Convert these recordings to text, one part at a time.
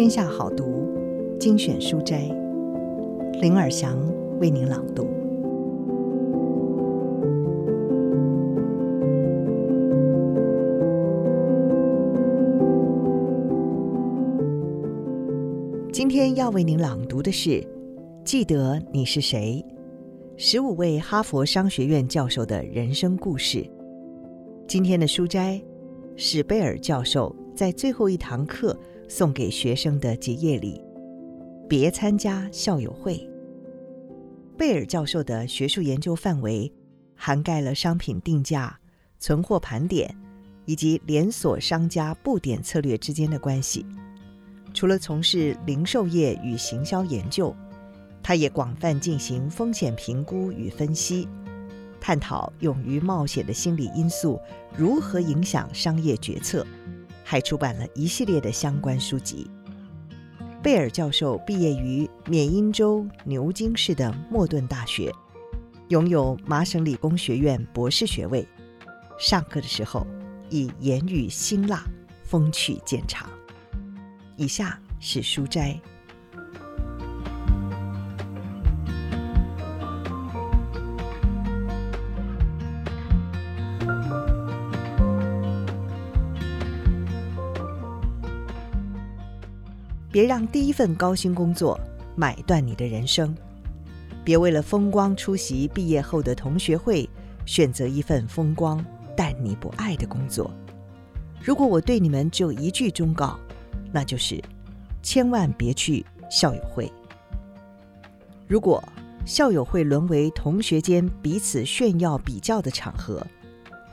天下好读精选书斋，林尔祥为您朗读。今天要为您朗读的是《记得你是谁》，十五位哈佛商学院教授的人生故事。今天的书斋史贝尔教授在最后一堂课送给学生的结业礼。别参加校友会。贝尔教授的学术研究范围涵盖了商品定价、存货盘点以及连锁商家布点策略之间的关系。除了从事零售业与行销研究，他也广泛进行风险评估与分析。探讨勇于冒险的心理因素如何影响商业决策，还出版了一系列的相关书籍。贝尔教授毕业于缅因州牛津市的莫顿大学，拥有麻省理工学院博士学位。上课的时候以言语辛辣，风趣见长。以下是书斋。别让第一份高薪工作买断你的人生。别为了风光出席毕业后的同学会，选择一份风光但你不爱的工作。如果我对你们只有一句忠告，那就是千万别去校友会。如果校友会沦为同学间彼此炫耀比较的场合，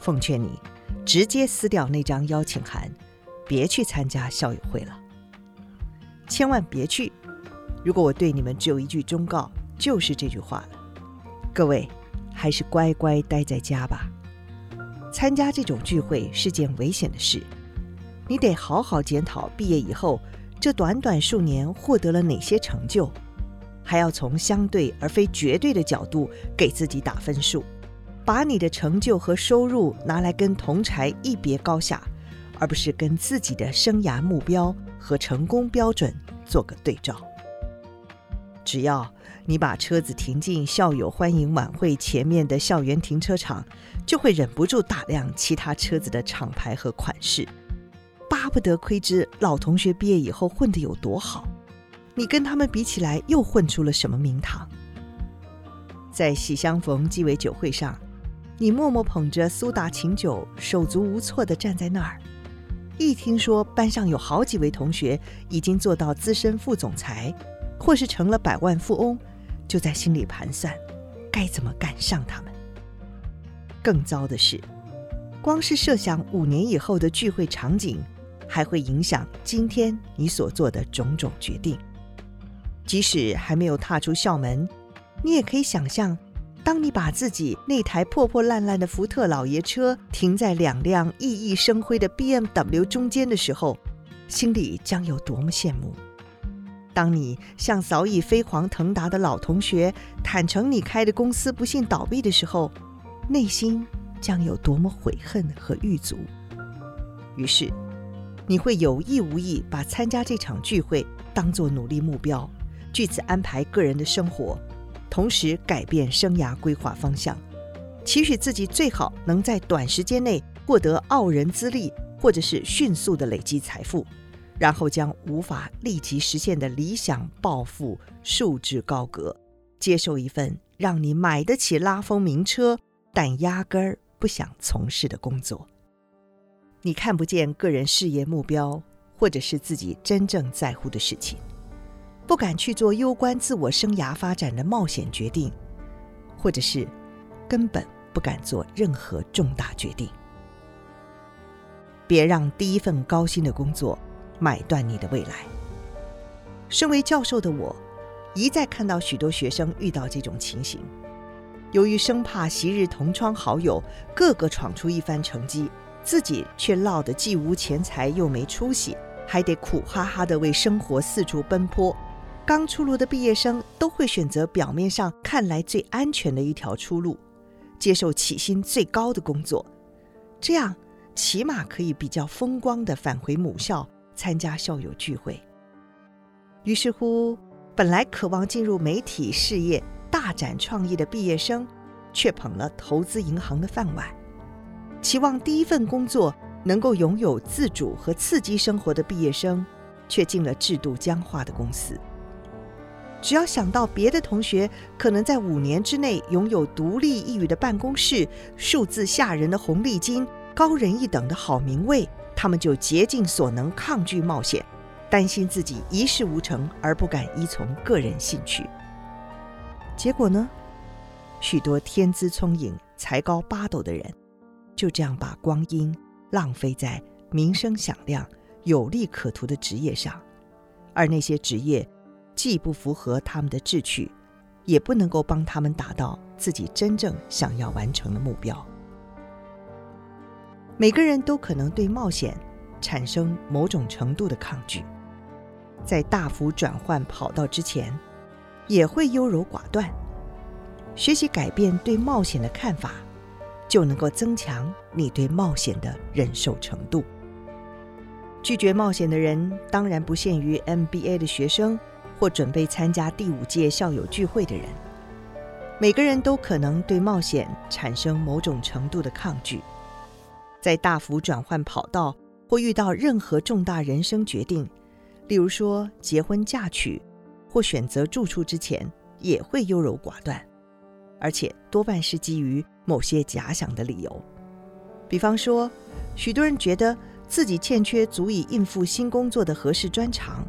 奉劝你直接撕掉那张邀请函，别去参加校友会了。千万别去！如果我对你们只有一句忠告，就是这句话了。各位，还是乖乖待在家吧。参加这种聚会是件危险的事，你得好好检讨毕业以后这短短数年获得了哪些成就，还要从相对而非绝对的角度给自己打分数，把你的成就和收入拿来跟同侪一别高下。而不是跟自己的生涯目标和成功标准做个对照。只要你把车子停进校友欢迎晚会前面的校园停车场，就会忍不住打量其他车子的厂牌和款式，巴不得窥知老同学毕业以后混得有多好。你跟他们比起来，又混出了什么名堂？在喜相逢鸡尾酒会上，你默默捧着苏打琴酒，手足无措地站在那儿。一听说班上有好几位同学已经做到资深副总裁，或是成了百万富翁，就在心里盘算该怎么赶上他们。更糟的是，光是设想五年以后的聚会场景，还会影响今天你所做的种种决定。即使还没有踏出校门，你也可以想象。当你把自己那台破破烂烂的福特老爷车停在两辆熠熠生辉的 BMW 中间的时候，心里将有多么羡慕；当你向早已飞黄腾达的老同学坦诚你开的公司不幸倒闭的时候，内心将有多么悔恨和郁卒。于是，你会有意无意把参加这场聚会当作努力目标，据此安排个人的生活。同时改变生涯规划方向，期许自己最好能在短时间内获得傲人资历，或者是迅速的累积财富，然后将无法立即实现的理想抱负束之高阁，接受一份让你买得起拉风名车，但压根儿不想从事的工作。你看不见个人事业目标，或者是自己真正在乎的事情。不敢去做攸关自我生涯发展的冒险决定，或者是根本不敢做任何重大决定。别让第一份高薪的工作买断你的未来。身为教授的我，一再看到许多学生遇到这种情形。由于生怕昔日同窗好友个个闯出一番成绩，自己却落得既无钱财又没出息，还得苦哈哈地为生活四处奔波。刚出炉的毕业生都会选择表面上看来最安全的一条出路，接受起薪最高的工作，这样起码可以比较风光地返回母校参加校友聚会。于是乎，本来渴望进入媒体事业、大展创意的毕业生，却捧了投资银行的饭碗；期望第一份工作能够拥有自主和刺激生活的毕业生，却进了制度僵化的公司。只要想到别的同学可能在五年之内拥有独立一隅的办公室、数字吓人的红利金、高人一等的好名位，他们就竭尽所能抗拒冒险。担心自己一事无成而不敢依从个人兴趣，结果呢？许多天资聪颖、才高八斗的人，就这样把光阴浪费在名声响亮、有利可图的职业上，而那些职业既不符合他们的志趣，也不能够帮他们达到自己真正想要完成的目标。每个人都可能对冒险产生某种程度的抗拒。在大幅转换跑道之前，也会优柔寡断。学习改变对冒险的看法，就能够增强你对冒险的忍受程度。拒绝冒险的人，当然不限于 MBA 的学生或准备参加第五届校友聚会的人。每个人都可能对冒险产生某种程度的抗拒。在大幅转换跑道或遇到任何重大人生决定。例如说，结婚嫁娶或选择住处之前，也会优柔寡断，而且多半是基于某些假想的理由。比方说，许多人觉得自己欠缺足以应付新工作的合适专长，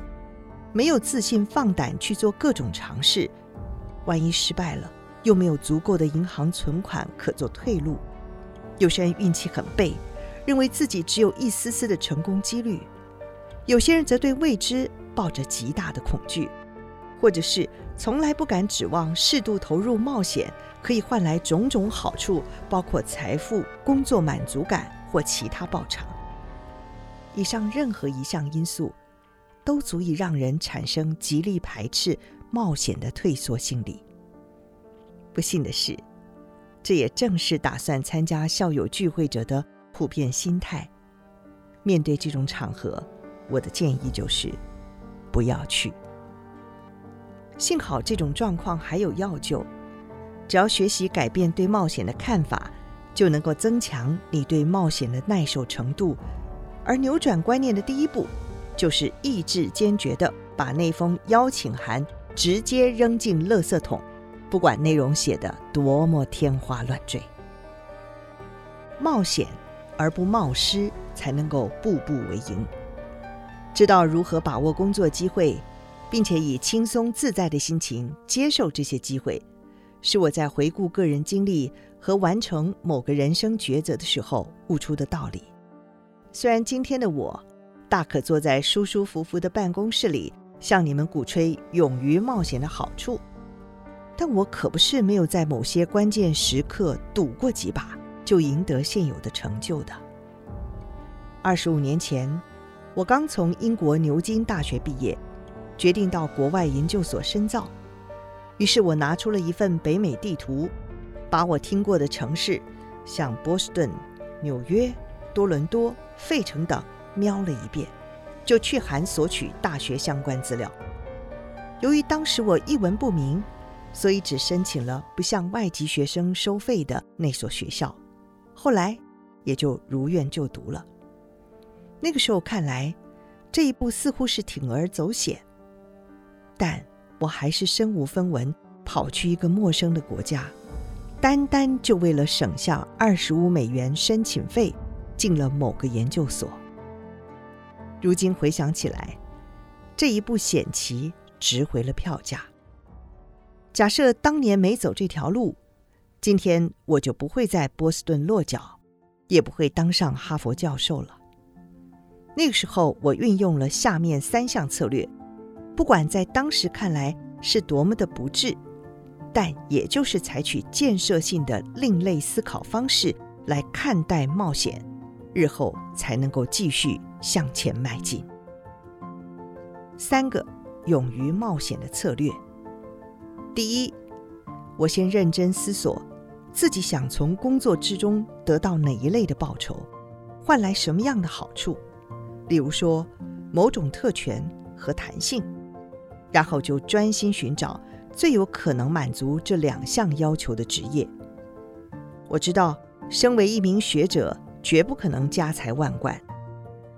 没有自信放胆去做各种尝试，万一失败了，又没有足够的银行存款可做退路。有些人运气很背，认为自己只有一丝丝的成功几率。有些人则对未知抱着极大的恐惧，或者是从来不敢指望适度投入冒险可以换来种种好处，包括财富、工作满足感或其他报偿。以上任何一项因素，都足以让人产生极力排斥冒险的退缩心理。不幸的是，这也正是打算参加校友聚会者的普遍心态。面对这种场合，我的建议就是，不要去。幸好这种状况还有药救，只要学习改变对冒险的看法，就能够增强你对冒险的耐受程度。而扭转观念的第一步，就是意志坚决地把那封邀请函直接扔进垃圾桶，不管内容写得多么天花乱坠。冒险而不冒失，才能够步步为营。知道如何把握工作机会，并且以轻松自在的心情接受这些机会，是我在回顾个人经历和完成某个人生抉择的时候悟出的道理。虽然今天的我大可坐在舒舒服服的办公室里，向你们鼓吹勇于冒险的好处，但我可不是没有在某些关键时刻赌过几把就赢得现有的成就的。二十五年前。我刚从英国牛津大学毕业，决定到国外研究所深造。于是我拿出了一份北美地图，把我听过的城市，像波士顿、纽约、多伦多、费城等瞄了一遍，就去函索取大学相关资料。由于当时我一文不名，所以只申请了不向外籍学生收费的那所学校，后来也就如愿就读了。那个时候看来，这一步似乎是铤而走险，但我还是身无分文跑去一个陌生的国家，单单就为了省下二十五美元申请费，进了某个研究所。如今回想起来，这一步险棋值回了票价。假设当年没走这条路，今天我就不会在波士顿落脚，也不会当上哈佛教授了。那个时候，我运用了下面三项策略，不管在当时看来是多么的不智，但也就是采取建设性的另类思考方式来看待冒险，日后才能够继续向前迈进。三个勇于冒险的策略：第一，我先认真思索自己想从工作之中得到哪一类的报酬，换来什么样的好处。例如说，某种特权和弹性，然后就专心寻找最有可能满足这两项要求的职业。我知道，身为一名学者，绝不可能家财万贯。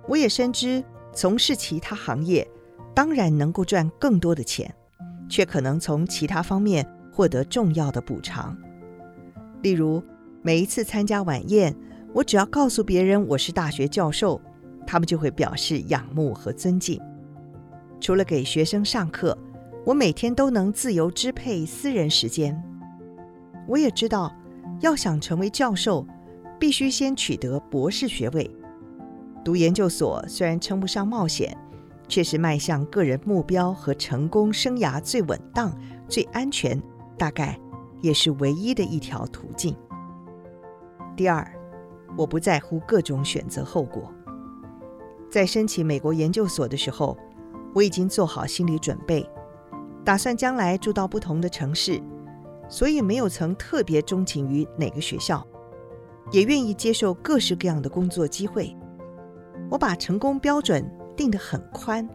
我也深知，从事其他行业，当然能够赚更多的钱，却可能从其他方面获得重要的补偿。例如，每一次参加晚宴，我只要告诉别人我是大学教授，他们就会表示仰慕和尊敬。除了给学生上课，我每天都能自由支配私人时间。我也知道，要想成为教授，必须先取得博士学位。读研究所虽然称不上冒险，却是迈向个人目标和成功生涯最稳当、最安全，大概也是唯一的一条途径。第二，我不在乎各种选择后果。在申请美国研究所的时候，我已经做好心理准备，打算将来住到不同的城市，所以没有曾特别钟情于哪个学校，也愿意接受各式各样的工作机会。我把成功标准定得很宽，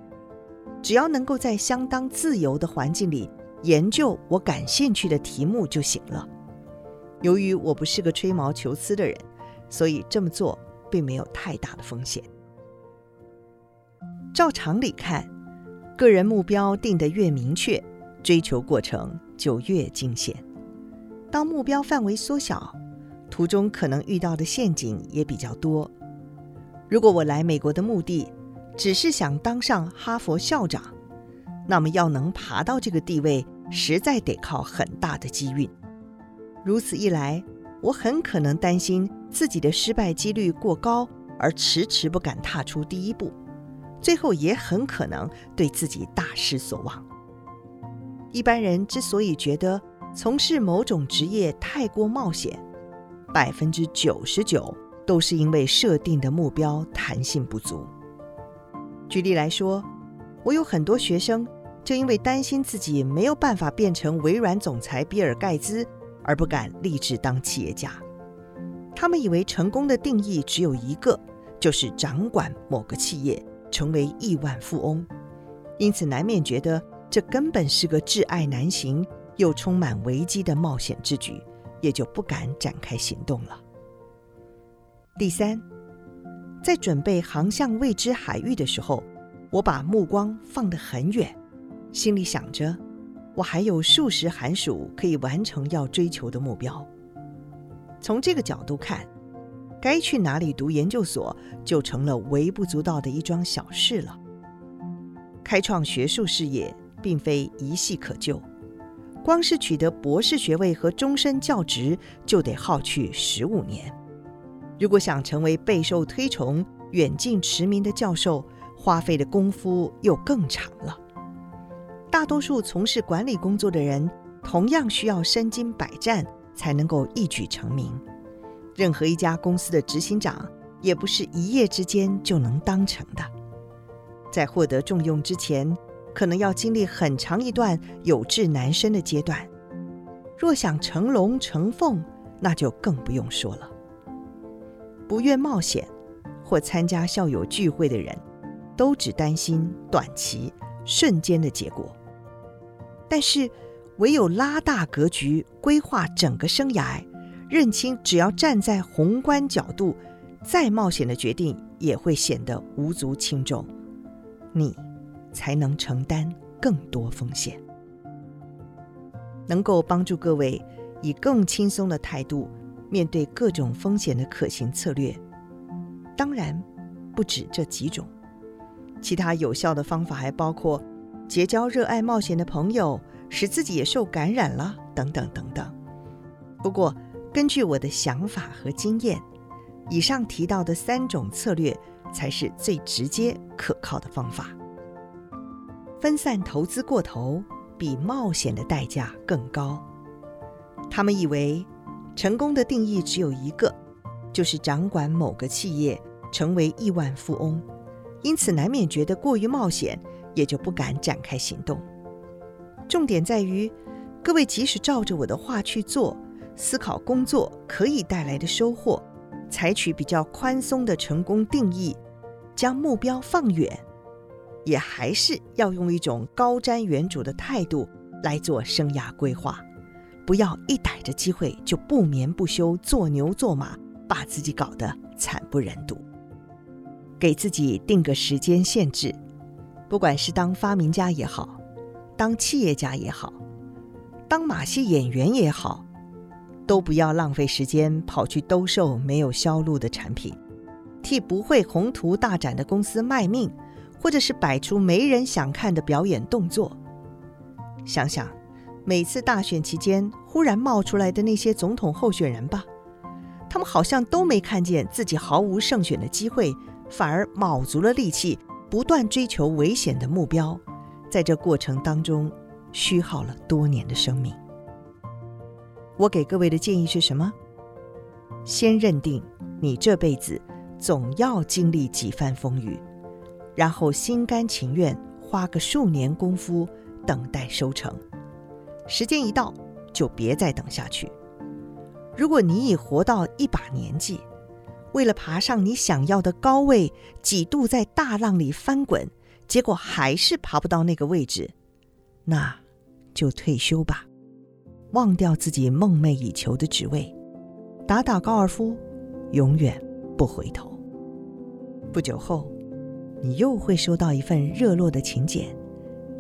只要能够在相当自由的环境里研究我感兴趣的题目就行了。由于我不是个吹毛求疵的人，所以这么做并没有太大的风险。照常理看，个人目标定得越明确，追求过程就越惊险。当目标范围缩小，途中可能遇到的陷阱也比较多。如果我来美国的目的只是想当上哈佛校长，那么要能爬到这个地位，实在得靠很大的机运。如此一来，我很可能担心自己的失败几率过高，而迟迟不敢踏出第一步。最后也很可能对自己大失所望。一般人之所以觉得从事某种职业太过冒险，百分之九十九都是因为设定的目标弹性不足。举例来说，我有很多学生正因为担心自己没有办法变成微软总裁比尔盖茨，而不敢立志当企业家。他们以为成功的定义只有一个，就是掌管某个企业。成为亿万富翁，因此难免觉得这根本是个挚爱难行又充满危机的冒险之举，也就不敢展开行动了。第三，在准备航向未知海域的时候，我把目光放得很远，心里想着我还有数十寒暑可以完成要追求的目标。从这个角度看，该去哪里读研究所，就成了微不足道的一桩小事了。开创学术事业并非一夕可就，光是取得博士学位和终身教职就得耗去十五年。如果想成为备受推崇、远近驰名的教授，花费的功夫又更长了。大多数从事管理工作的人，同样需要身经百战，才能够一举成名。任何一家公司的执行长也不是一夜之间就能当成的，在获得重用之前，可能要经历很长一段有志难伸的阶段。若想成龙成凤，那就更不用说了。不愿冒险或参加校友聚会的人，都只担心短期、瞬间的结果。但是，唯有拉大格局，规划整个生涯。认清，只要站在宏观角度，再冒险的决定也会显得无足轻重，你才能承担更多风险。能够帮助各位以更轻松的态度面对各种风险的可行策略，当然不止这几种，其他有效的方法还包括结交热爱冒险的朋友，使自己也受感染了，等等等等。不过，根据我的想法和经验，以上提到的三种策略才是最直接可靠的方法。分散投资过头，比冒险的代价更高。他们以为成功的定义只有一个，就是掌管某个企业，成为亿万富翁，因此难免觉得过于冒险，也就不敢展开行动。重点在于，各位即使照着我的话去做。思考工作可以带来的收获，采取比较宽松的成功定义，将目标放远，也还是要用一种高瞻远瞩的态度来做生涯规划，不要一逮着机会就不眠不休做牛做马，把自己搞得惨不忍睹。给自己定个时间限制，不管是当发明家也好，当企业家也好，当马戏演员也好，都不要浪费时间跑去兜售没有销路的产品，替不会宏图大展的公司卖命，或者是摆出没人想看的表演动作。想想每次大选期间忽然冒出来的那些总统候选人吧，他们好像都没看见自己毫无胜选的机会，反而卯足了力气，不断追求危险的目标，在这过程当中虚耗了多年的生命。我给各位的建议是什么？先认定你这辈子总要经历几番风雨，然后心甘情愿花个数年功夫等待收成。时间一到，就别再等下去。如果你已活到一把年纪，为了爬上你想要的高位，几度在大浪里翻滚，结果还是爬不到那个位置，那就退休吧。忘掉自己梦寐以求的职位，打打高尔夫，永远不回头。不久后，你又会收到一份热络的请柬，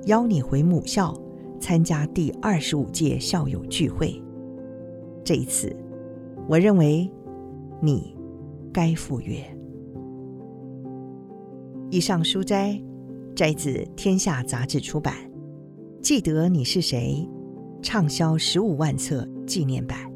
邀你回母校参加第二十五届校友聚会。这一次，我认为你该赴约。以上书摘摘自《天下杂志》出版，《记得你是谁》。畅销十五万册纪念版。